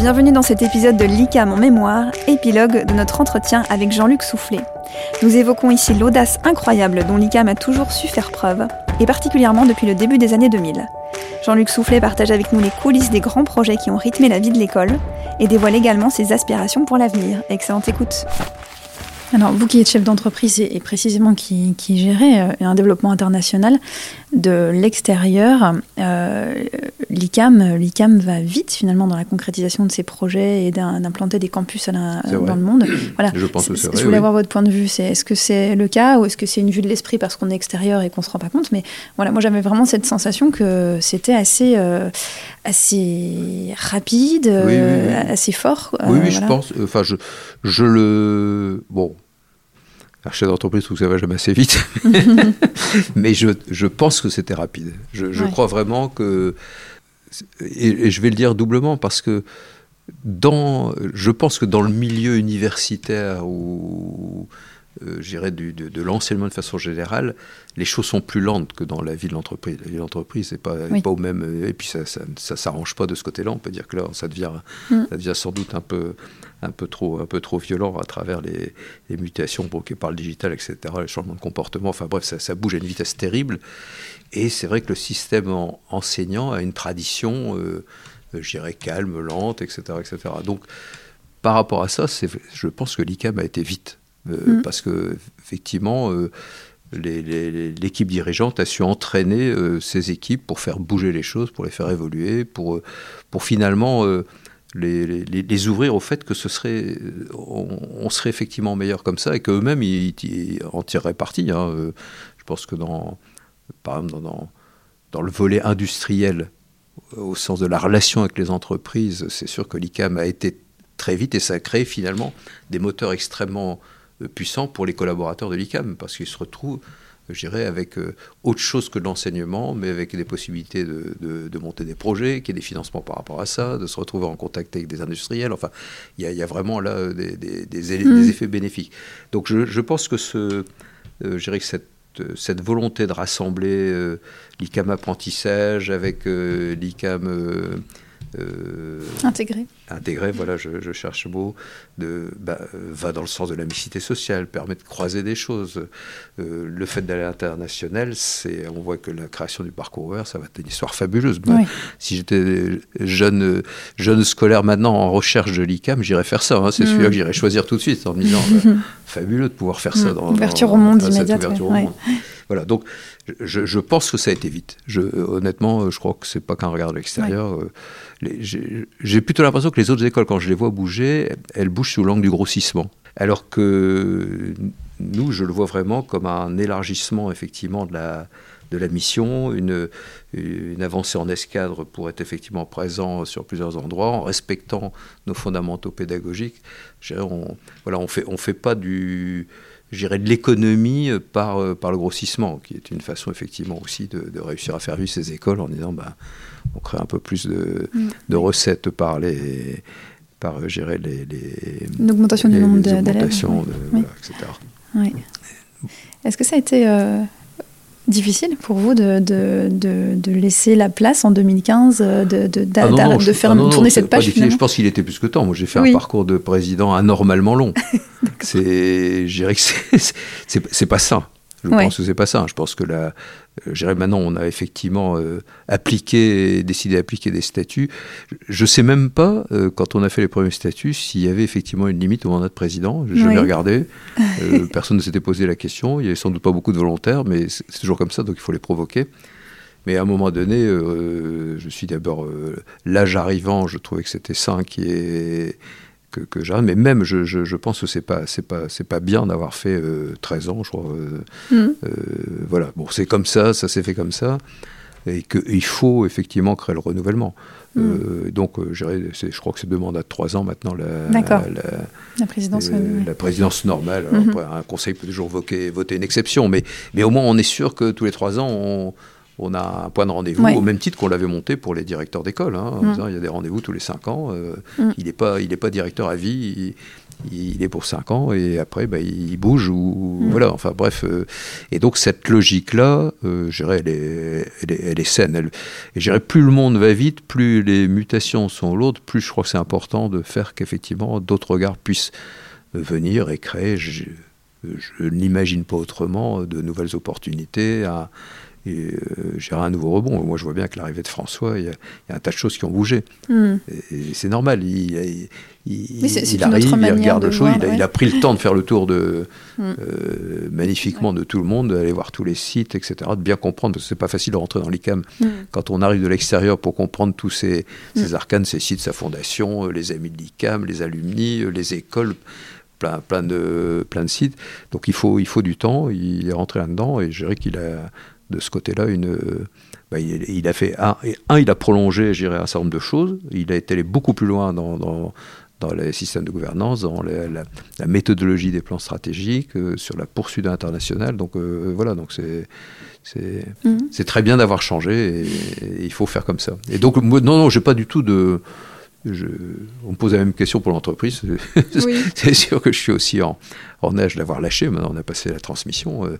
Bienvenue dans cet épisode de l'ICAM en mémoire, épilogue de notre entretien avec Jean-Luc Soufflet. Nous évoquons ici l'audace incroyable dont l'ICAM a toujours su faire preuve, et particulièrement depuis le début des années 2000. Jean-Luc Soufflet partage avec nous les coulisses des grands projets qui ont rythmé la vie de l'école et dévoile également ses aspirations pour l'avenir. Excellente écoute. Alors, vous qui êtes chef d'entreprise et, précisément qui, gérez euh, un développement international de l'extérieur, euh, l'ICAM, l'ICAM va vite finalement dans la concrétisation de ses projets et d'implanter des campus dans le monde. Voilà. Je pense que c'est vrai. Je voulais avoir votre point de vue. C'est, est-ce que c'est le cas ou est-ce que c'est une vue de l'esprit parce qu'on est extérieur et qu'on se rend pas compte? Mais voilà, moi j'avais vraiment cette sensation que c'était assez, euh, assez rapide, assez fort. oui, oui, je pense. Enfin, je, je le. Bon, un chef d'entreprise, tout ça va jamais assez vite. Mais je, je, pense que c'était rapide. Je, je crois vraiment que. Et, je vais le dire doublement parce que dans, je pense que dans le milieu universitaire ou euh, de, de l'enseignement de façon générale, les choses sont plus lentes que dans la vie de l'entreprise. La vie de l'entreprise, c'est pas, pas au même. Et puis ça, ça, ça s'arrange pas de ce côté-là. On peut dire que là, ça devient, mm. ça devient sans doute un peu, un peu trop, un peu trop violent à travers les, mutations provoquées par le digital, etc., les changements de comportement. Enfin bref, ça, bouge à une vitesse terrible. Et c'est vrai que le système enseignant a une tradition, euh, je dirais, calme, lente, etc., etc. Donc, par rapport à ça, je pense que l'ICAM a été vite. Euh, mm. Parce que, effectivement, euh, l'équipe dirigeante a su entraîner euh, ses équipes pour faire bouger les choses, pour les faire évoluer, pour, pour finalement les, les, ouvrir au fait que ce serait, on, serait effectivement meilleur comme ça et qu'eux-mêmes ils, en tireraient parti. Hein. Je pense que dans, par exemple, dans, dans, le volet industriel, au sens de la relation avec les entreprises, c'est sûr que l'ICAM a été très vite et ça a créé finalement des moteurs extrêmement euh, puissants pour les collaborateurs de l'ICAM parce qu'ils se retrouvent je dirais, avec euh, autre chose que de l'enseignement, mais avec des possibilités de, de, monter des projets, qu'il y ait des financements par rapport à ça, de se retrouver en contact avec des industriels. Enfin, il y, a vraiment là euh, des, des, des, mm. effets bénéfiques. Donc je, je pense que, ce, euh, je dirais que cette cette volonté de rassembler l'ICAM apprentissage avec l'ICAM euh, intégré. Intégré, voilà, je, cherche le mot, de, bah, va dans le sens de la mixité sociale, permet de croiser des choses. Euh, le fait d'aller à l'international, c'est, on voit que la création du parcours ouvert, ça va être une histoire fabuleuse. Si j'étais jeune, jeune scolaire maintenant en recherche de l'ICAM, j'irais faire ça. Hein. c'est mm. celui-là que j'irais choisir tout de suite en me disant, bah, fabuleux de pouvoir faire ça. Mm. Dans, ouverture au monde immédiate. Voilà, donc je, je, pense que ça a été vite. Je, honnêtement, je crois que c'est pas qu'un regard de l'extérieur. Euh, j'ai plutôt l'impression que les autres écoles, quand je les vois bouger, elles bougent sous l'angle du grossissement. Alors que nous, je le vois vraiment comme un élargissement effectivement de la, de la mission, une, une avancée en escadre pour être effectivement présent sur plusieurs endroits, en respectant nos fondamentaux pédagogiques. On, voilà, on fait, on fait pas du, de l'économie par, par le grossissement, qui est une façon effectivement aussi de, de réussir à faire vivre ces écoles en disant, bah, on crée un peu plus de, mm. recettes par les par gérer les, les une augmentation du nombre d'élèves etc. Est-ce que ça a été euh, difficile pour vous de, de, de, laisser la place en 2015, de, de, ah de faire ah tourner cette page Je pense qu'il était plus que temps. Moi, j'ai fait un parcours de président anormalement long. c'est, je dirais que c'est pas ça. Je pense que c'est pas ça. Je pense que la, euh, maintenant, on a effectivement euh, appliqué, décidé d'appliquer des statuts. Je ne sais même pas, euh, quand on a fait les premiers statuts, s'il y avait effectivement une limite au mandat de président. Je n'ai jamais regardé. personne ne s'était posé la question. Il n'y avait sans doute pas beaucoup de volontaires, mais c'est toujours comme ça, donc il faut les provoquer. Mais à un moment donné, je suis d'abord, l'âge arrivant, je trouvais que c'était sain qui est que, que j'arrête. Mais même, je, je, pense que c'est pas, c'est pas, c'est pas bien d'avoir fait 13 euh, ans, je crois. Euh, mm. euh, voilà. Bon, c'est comme ça, ça s'est fait comme ça, et qu'il faut effectivement créer le renouvellement. Mm. donc, je crois que c'est deux mandats de 3 ans maintenant. La, la, la, présidence, la présidence normale. Mm-hmm. un conseil peut toujours voter, voter une exception, mais, mais au moins on est sûr que tous les 3 ans, on on a un point de rendez-vous, au même titre qu'on l'avait monté pour les directeurs d'école. Hein, mm. il y a des rendez-vous tous les cinq ans. Euh, mm. Il n'est pas, il pas directeur à vie. il est pour 5 ans et après bah, il bouge ou mm. voilà enfin bref euh, et donc cette logique là euh, elle est, elle est, saine elle, et je plus le monde va vite plus les mutations sont lourdes plus je crois que c'est important de faire qu'effectivement d'autres regards puissent venir et créer je, je n'imagine pas autrement de nouvelles opportunités à, et euh, un nouveau rebond. Moi, je vois bien que l'arrivée de François, il y, a, un tas de choses qui ont bougé. Hmm. Et, c'est normal. Il, il, il arrive, il regarde le choses. Il, a pris le temps de faire le tour de, hmm. euh, magnifiquement de tout le monde, d'aller voir tous les sites, etc., de bien comprendre, parce que c'est pas facile de rentrer dans l'ICAM hmm. quand on arrive de l'extérieur pour comprendre tous ces, ces arcanes, ces sites, sa fondation, euh, les amis de l'ICAM, les alumni, les écoles plein, plein, de, plein de sites. Donc il faut, il faut du temps. Il est rentré là-dedans et je dirais qu'il a de ce côté-là une. Bah, il, a fait un, un, il a prolongé, je dirais, un certain nombre de choses. Il a été allé beaucoup plus loin dans, dans, dans les systèmes de gouvernance, dans la, méthodologie des plans stratégiques, euh, sur la poursuite internationale. Donc euh, voilà, donc c'est c'est mhm. très bien d'avoir changé et, il faut faire comme ça. Et donc moi, non, non, j'ai pas du tout de je, on me pose la même question pour l'entreprise. c'est sûr que je suis aussi en, en âge d'avoir lâché. Maintenant, on a passé la transmission. Euh,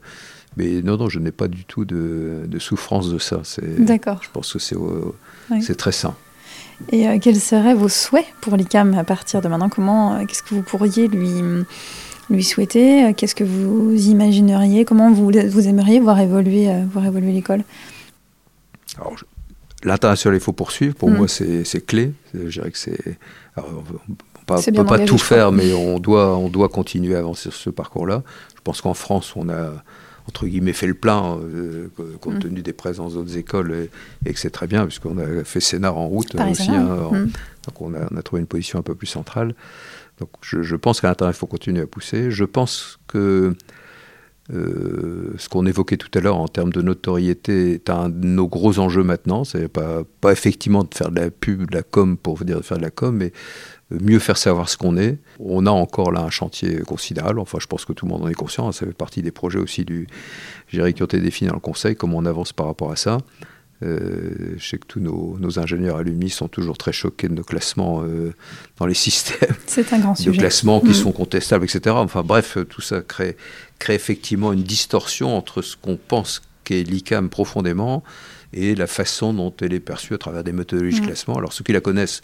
mais non, non, je n'ai pas du tout de, souffrance de ça. D'accord. Je pense que c'est très sain. Et euh, quels seraient vos souhaits pour l'ICAM à partir de maintenant? Comment, euh, qu'est-ce que vous pourriez lui, lui souhaiter? Qu'est-ce que vous imagineriez? Comment vous, vous aimeriez voir évoluer, euh, voir évoluer l'école? L'international, il faut poursuivre. Pour mm. moi, c'est clé. Je dirais que c'est. On ne peut pas tout faire, mais on doit, on doit continuer à avancer sur ce parcours-là. Je pense qu'en France, on a entre guillemets fait le plein euh, compte mm. tenu des présences d'autres écoles et, que c'est très bien puisqu'on a fait Sénat en route aussi. Hein, mm. Donc on a, trouvé une position un peu plus centrale. Donc je, pense qu'à l'intérieur il faut continuer à pousser. Je pense que euh, ce qu'on évoquait tout à l'heure en termes de notoriété est un de nos gros enjeux maintenant. C'est pas, pas effectivement de faire de la pub, de la com pour dire de faire de la com, mais mieux faire savoir ce qu'on est. On a encore là un chantier considérable, enfin je pense que tout le monde en est conscient, ça fait partie des projets aussi du, qui ont été définis dans le Conseil, comment on avance par rapport à ça. Euh, je sais que tous nos, ingénieurs alumni sont toujours très choqués de nos classements euh, dans les systèmes. C'est un grand sujet. De classements qui mm. sont contestables, etc. Enfin bref, tout ça crée, crée effectivement une distorsion entre ce qu'on pense qu'est l'ICAM profondément et la façon dont elle est perçue à travers des méthodologies de mm. classement. Alors ceux qui la connaissent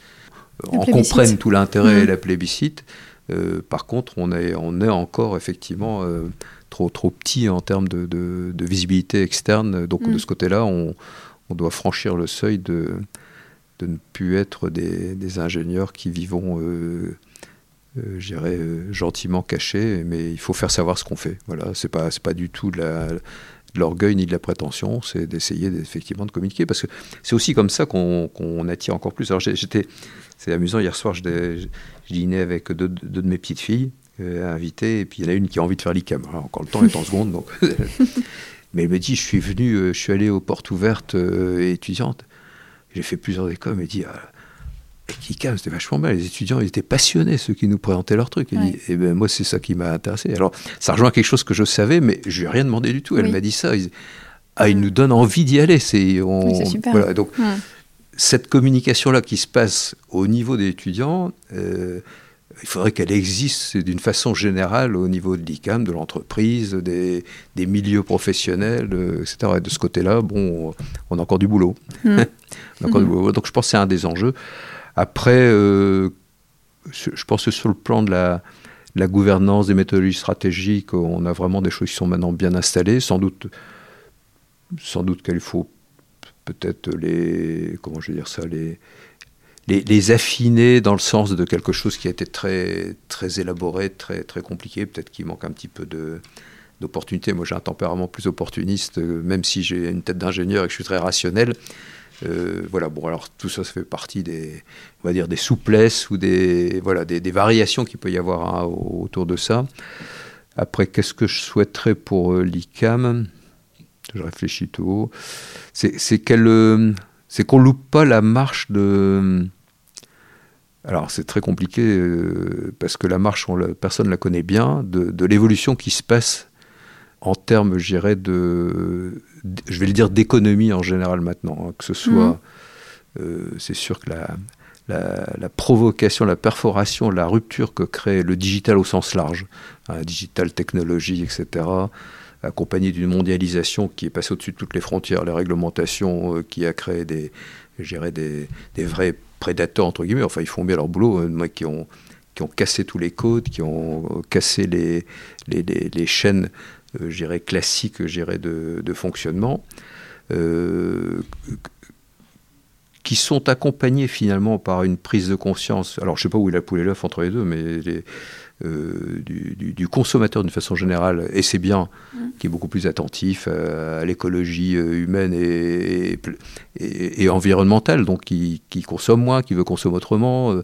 en comprennent tout l'intérêt et mmh. la plébiscite. Euh, par contre, on est, on est encore effectivement euh, trop, trop petit en termes de, de, visibilité externe. Donc de mmh. ce côté-là, on, on, doit franchir le seuil de, de ne plus être des, des ingénieurs qui vivons, euh, euh gentiment cachés, mais il faut faire savoir ce qu'on fait. Voilà, c'est pas, pas du tout de la l'orgueil ni de la prétention, c'est d'essayer effectivement de communiquer. Parce que c'est aussi comme ça qu'on attire encore plus. Alors j'étais, c'est amusant, hier soir, je, dînais avec deux, de mes petites filles euh, invitées, et puis il y en a une qui a envie de faire l'ICAM. encore le temps est en seconde, donc. Mais elle me dit, je suis venu, euh, je suis allé aux portes ouvertes euh, étudiantes. J'ai fait plusieurs écoles, elle me dit, ah, Kikam, c'était vachement bien. Les étudiants, ils étaient passionnés, ceux qui nous présentaient leur truc. Et, ben, moi, c'est ça qui m'a intéressé. Alors, ça rejoint quelque chose que je savais, mais je lui ai rien demandé du tout. Elle m'a dit ça. ah, il nous donne envie d'y aller. C'est super. donc, cette communication-là qui se passe au niveau des étudiants, euh, il faudrait qu'elle existe d'une façon générale au niveau de l'ICAM, de l'entreprise, des, milieux professionnels, euh, etc. Et de ce côté-là, bon, on a encore du boulot. Hmm. encore du boulot. Donc, je pense que c'est un des enjeux. Après, euh, je pense que sur le plan de la, gouvernance, des méthodologies stratégiques, on a vraiment des choses qui sont maintenant bien installées. Sans doute, sans doute qu'il faut peut-être les, comment je dire ça, les, les, affiner dans le sens de quelque chose qui a été très, très élaboré, très, très compliqué. Peut-être qu'il manque un petit peu d'opportunité. Moi, j'ai un tempérament plus opportuniste, même si j'ai une tête d'ingénieur et que je suis très rationnel. Euh, voilà, bon, alors tout ça, ça fait partie des, on va dire, des souplesses ou des, voilà, des, variations qu'il peut y avoir hein, autour de ça. Après, qu'est-ce que je souhaiterais pour euh, l'ICAM? Je réfléchis tout haut. C'est qu'elle, euh, c'est qu'on loupe pas la marche de. Alors c'est très compliqué parce que la marche, on, personne ne la connaît bien, de, de l'évolution qui se passe en termes, je dirais, de, je vais le dire, d'économie en général maintenant. Hein, que ce soit, mhm. euh, c'est sûr que la, la, provocation, la perforation, la rupture que crée le digital au sens large, hein, digital, technologie, etc., accompagné d'une mondialisation qui est passée au-dessus de toutes les frontières, les réglementations, euh, qui a créé des, des, des, vrais prédateurs, entre guillemets. Enfin, ils font bien leur boulot, hein, qui ont qui ont cassé tous les codes, qui ont cassé les, les, les, chaînes euh, classiques de, de fonctionnement. Euh, qui sont accompagnés finalement par une prise de conscience. Alors je ne sais pas où est la poule et l'œuf entre les deux, mais euh, du, consommateur d'une façon générale, et c'est bien, mm. qui est beaucoup plus attentif à, l'écologie euh, humaine et, et, environnementale, donc qui, consomme moins, qui veut consommer autrement, euh,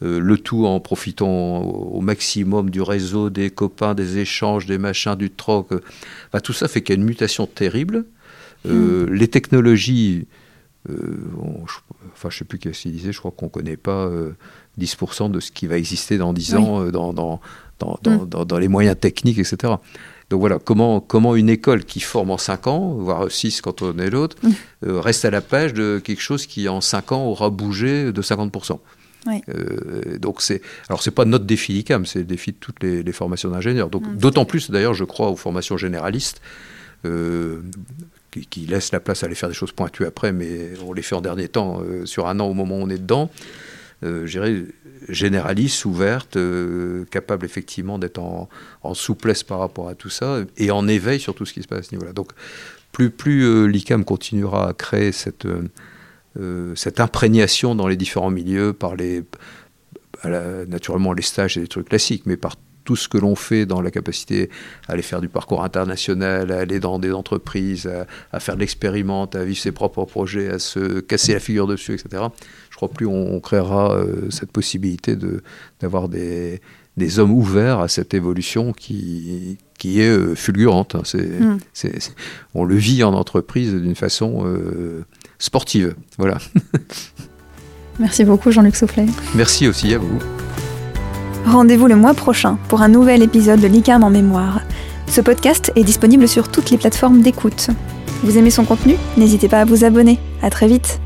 le tout en profitant au, maximum du réseau, des copains, des échanges, des machins, du troc. tout ça fait qu'il y a une mutation terrible. Mm. Les technologies euh, je, enfin, je sais plus ce qu'il disait, je crois qu'on ne connaît pas 10% euh, de ce qui va exister dans 10 ans euh, dans, dans, mm. dans, dans, les moyens techniques, etc. Donc voilà, comment, comment une école qui forme en 5 ans, voire 6 quand on est l'autre, mm. reste à la page de quelque chose qui en 5 ans aura bougé de 50%. donc c'est alors c'est pas notre défi ICAM, c'est le défi de toutes les, formations d'ingénieurs. Donc mm, d'autant plus d'ailleurs, je crois aux formations généralistes qui, laisse la place à aller faire des choses pointues après, mais on les fait en dernier temps, euh, sur un an au moment où on est dedans. Euh, généraliste, ouverte, euh, capable effectivement d'être en, souplesse par rapport à tout ça et en éveil sur tout ce qui se passe à ce niveau-là. Donc, plus, euh, l'ICAM continuera à créer cette, cette imprégnation dans les différents milieux par les, naturellement les stages et les trucs classiques, mais par tout ce que l'on fait dans la capacité à aller faire du parcours international, à aller dans des entreprises, à, faire de l'expérimente, à vivre ses propres projets, à se casser la figure dessus, etc. Je crois plus on, créera euh, cette possibilité d'avoir des, des hommes ouverts à cette évolution qui, qui est euh, fulgurante. Hein. Mm. C'est, on le vit en entreprise d'une façon euh, sportive. Voilà. Merci beaucoup Jean-Luc Soufflet. Merci aussi à vous. Rendez-vous le mois prochain pour un nouvel épisode de l'ICAM en mémoire. Ce podcast est disponible sur toutes les plateformes d'écoute. Vous aimez son contenu? N'hésitez pas à vous abonner. À très vite